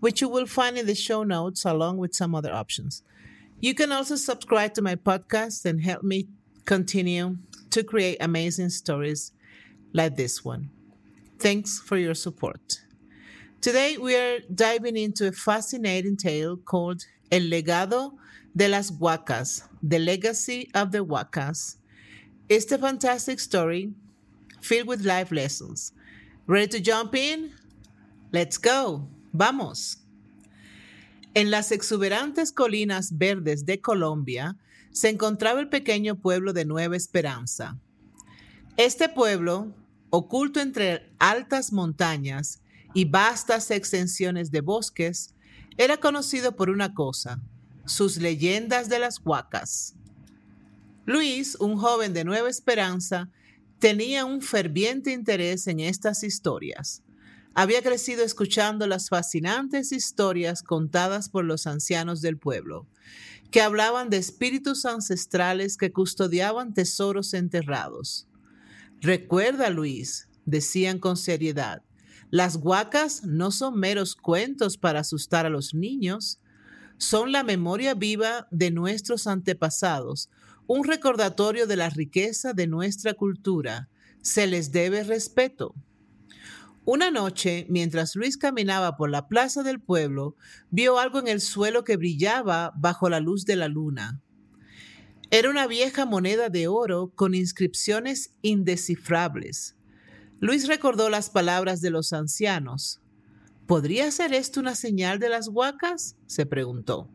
which you will find in the show notes along with some other options. You can also subscribe to my podcast and help me continue to create amazing stories like this one. Thanks for your support. Today, we are diving into a fascinating tale called El legado de las huacas, the legacy of the huacas. It's a fantastic story filled with life lessons. Ready to jump in? Let's go. Vamos. En las exuberantes colinas verdes de Colombia se encontraba el pequeño pueblo de Nueva Esperanza. Este pueblo, oculto entre altas montañas y vastas extensiones de bosques, era conocido por una cosa, sus leyendas de las huacas. Luis, un joven de Nueva Esperanza, tenía un ferviente interés en estas historias. Había crecido escuchando las fascinantes historias contadas por los ancianos del pueblo, que hablaban de espíritus ancestrales que custodiaban tesoros enterrados. Recuerda, Luis, decían con seriedad, las huacas no son meros cuentos para asustar a los niños, son la memoria viva de nuestros antepasados, un recordatorio de la riqueza de nuestra cultura. Se les debe respeto. Una noche, mientras Luis caminaba por la plaza del pueblo, vio algo en el suelo que brillaba bajo la luz de la luna. Era una vieja moneda de oro con inscripciones indescifrables. Luis recordó las palabras de los ancianos. ¿Podría ser esto una señal de las huacas? se preguntó.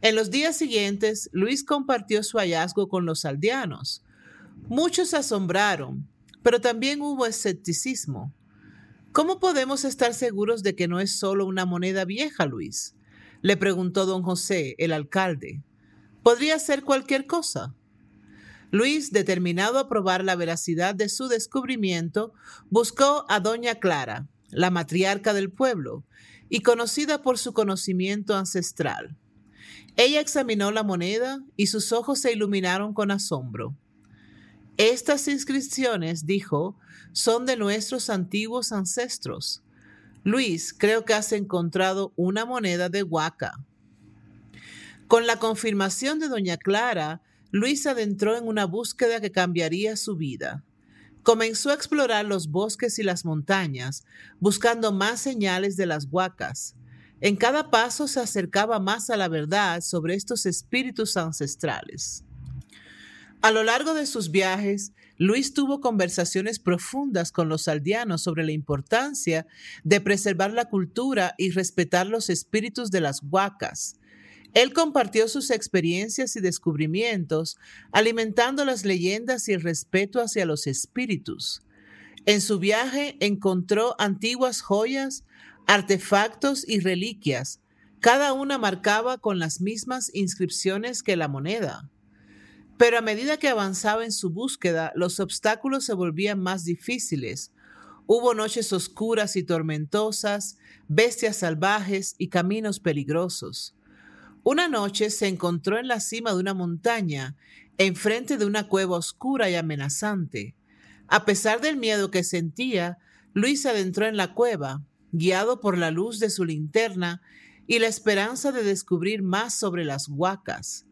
En los días siguientes, Luis compartió su hallazgo con los aldeanos. Muchos asombraron, pero también hubo escepticismo. ¿Cómo podemos estar seguros de que no es solo una moneda vieja, Luis? Le preguntó don José, el alcalde. Podría ser cualquier cosa. Luis, determinado a probar la veracidad de su descubrimiento, buscó a doña Clara, la matriarca del pueblo, y conocida por su conocimiento ancestral. Ella examinó la moneda y sus ojos se iluminaron con asombro. Estas inscripciones, dijo, son de nuestros antiguos ancestros. Luis, creo que has encontrado una moneda de huaca. Con la confirmación de doña Clara, Luis adentró en una búsqueda que cambiaría su vida. Comenzó a explorar los bosques y las montañas, buscando más señales de las huacas. En cada paso se acercaba más a la verdad sobre estos espíritus ancestrales. A lo largo de sus viajes, Luis tuvo conversaciones profundas con los aldeanos sobre la importancia de preservar la cultura y respetar los espíritus de las huacas. Él compartió sus experiencias y descubrimientos, alimentando las leyendas y el respeto hacia los espíritus. En su viaje encontró antiguas joyas, artefactos y reliquias. Cada una marcaba con las mismas inscripciones que la moneda. Pero a medida que avanzaba en su búsqueda, los obstáculos se volvían más difíciles. Hubo noches oscuras y tormentosas, bestias salvajes y caminos peligrosos. Una noche se encontró en la cima de una montaña, enfrente de una cueva oscura y amenazante. A pesar del miedo que sentía, Luis se adentró en la cueva, guiado por la luz de su linterna y la esperanza de descubrir más sobre las huacas.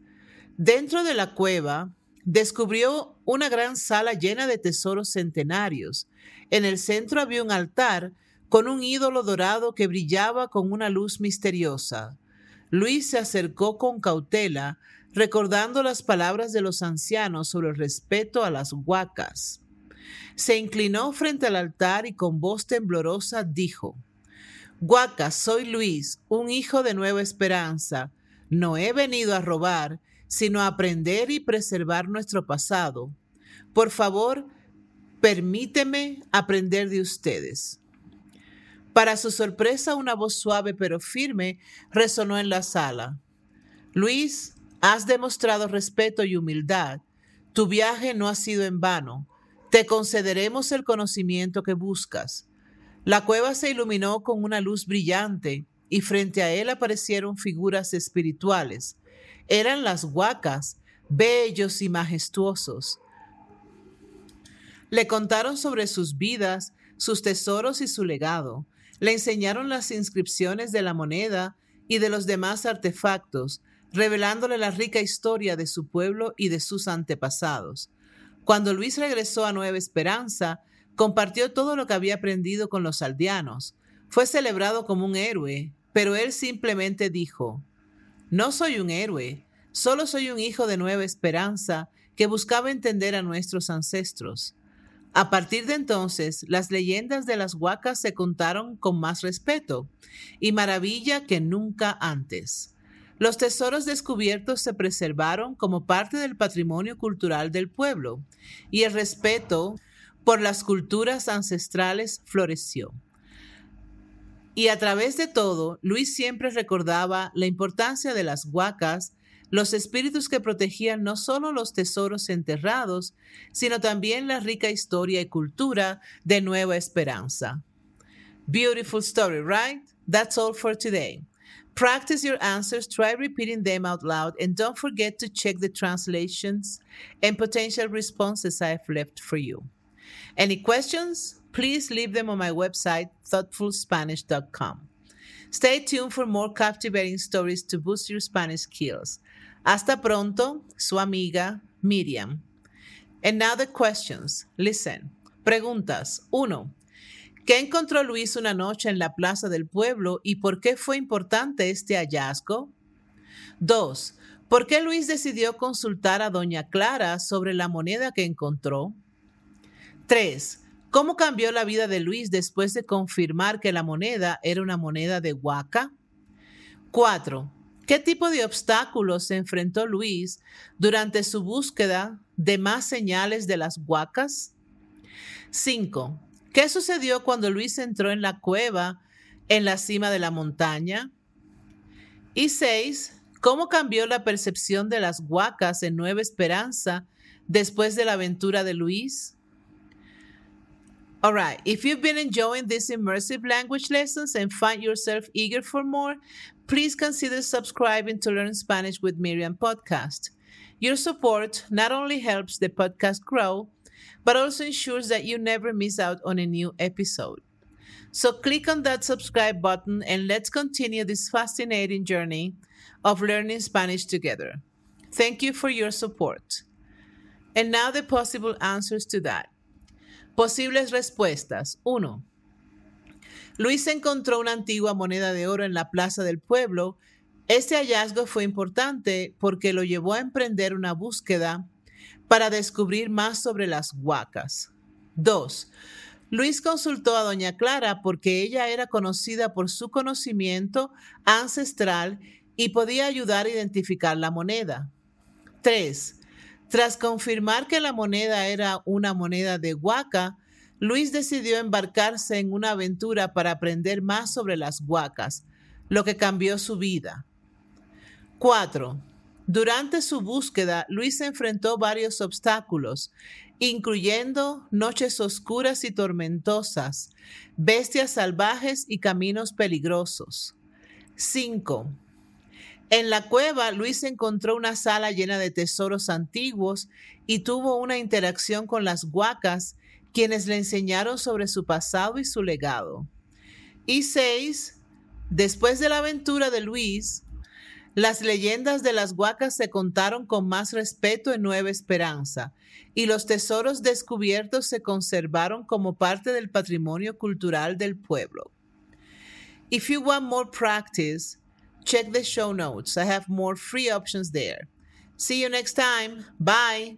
Dentro de la cueva descubrió una gran sala llena de tesoros centenarios. En el centro había un altar con un ídolo dorado que brillaba con una luz misteriosa. Luis se acercó con cautela, recordando las palabras de los ancianos sobre el respeto a las huacas. Se inclinó frente al altar y con voz temblorosa dijo, Huacas, soy Luis, un hijo de Nueva Esperanza. No he venido a robar, sino aprender y preservar nuestro pasado. Por favor, permíteme aprender de ustedes. Para su sorpresa, una voz suave pero firme resonó en la sala. Luis, has demostrado respeto y humildad. Tu viaje no ha sido en vano. Te concederemos el conocimiento que buscas. La cueva se iluminó con una luz brillante y frente a él aparecieron figuras espirituales. Eran las huacas, bellos y majestuosos. Le contaron sobre sus vidas, sus tesoros y su legado. Le enseñaron las inscripciones de la moneda y de los demás artefactos, revelándole la rica historia de su pueblo y de sus antepasados. Cuando Luis regresó a Nueva Esperanza, compartió todo lo que había aprendido con los aldeanos. Fue celebrado como un héroe, pero él simplemente dijo, No soy un héroe, solo soy un hijo de Nueva Esperanza que buscaba entender a nuestros ancestros. A partir de entonces, las leyendas de las huacas se contaron con más respeto y maravilla que nunca antes. Los tesoros descubiertos se preservaron como parte del patrimonio cultural del pueblo y el respeto por las culturas ancestrales floreció. Y a través de todo, Luis siempre recordaba la importancia de las huacas los espíritus que protegían no solo los tesoros enterrados, sino también la rica historia y cultura de Nueva Esperanza. Beautiful story, right? That's all for today. Practice your answers, try repeating them out loud, and don't forget to check the translations and potential responses I've left for you. Any questions? Please leave them on my website, thoughtfulspanish.com. Stay tuned for more captivating stories to boost your Spanish skills. Hasta pronto, su amiga Miriam. And now the questions. Listen. Preguntas. 1. ¿Qué encontró Luis una noche en la plaza del pueblo y por qué fue importante este hallazgo? 2. ¿Por qué Luis decidió consultar a doña Clara sobre la moneda que encontró? 3. ¿Cómo cambió la vida de Luis después de confirmar que la moneda era una moneda de Huaca? 4. ¿Qué tipo de obstáculos se enfrentó Luis durante su búsqueda de más señales de las huacas? 5. ¿Qué sucedió cuando Luis entró en la cueva en la cima de la montaña? Y 6. ¿Cómo cambió la percepción de las huacas en Nueva Esperanza después de la aventura de Luis? All right. If you've been enjoying these immersive language lessons and find yourself eager for more, please consider subscribing to Learn Spanish with Miriam podcast. Your support not only helps the podcast grow, but also ensures that you never miss out on a new episode. So click on that subscribe button and let's continue this fascinating journey of learning Spanish together. Thank you for your support. And now the possible answers to that. Posibles respuestas. 1. Luis encontró una antigua moneda de oro en la plaza del pueblo. Este hallazgo fue importante porque lo llevó a emprender una búsqueda para descubrir más sobre las huacas. 2. Luis consultó a doña Clara porque ella era conocida por su conocimiento ancestral y podía ayudar a identificar la moneda. 3. Tras confirmar que la moneda era una moneda de Huaca, Luis decidió embarcarse en una aventura para aprender más sobre las huacas, lo que cambió su vida. 4. Durante su búsqueda, Luis enfrentó varios obstáculos, incluyendo noches oscuras y tormentosas, bestias salvajes y caminos peligrosos. 5. En la cueva, Luis encontró una sala llena de tesoros antiguos y tuvo una interacción con las huacas, quienes le enseñaron sobre su pasado y su legado. Y seis, después de la aventura de Luis, las leyendas de las huacas se contaron con más respeto en Nueva Esperanza, y los tesoros descubiertos se conservaron como parte del patrimonio cultural del pueblo. If you want more practice, Check the show notes. I have more free options there. See you next time. Bye.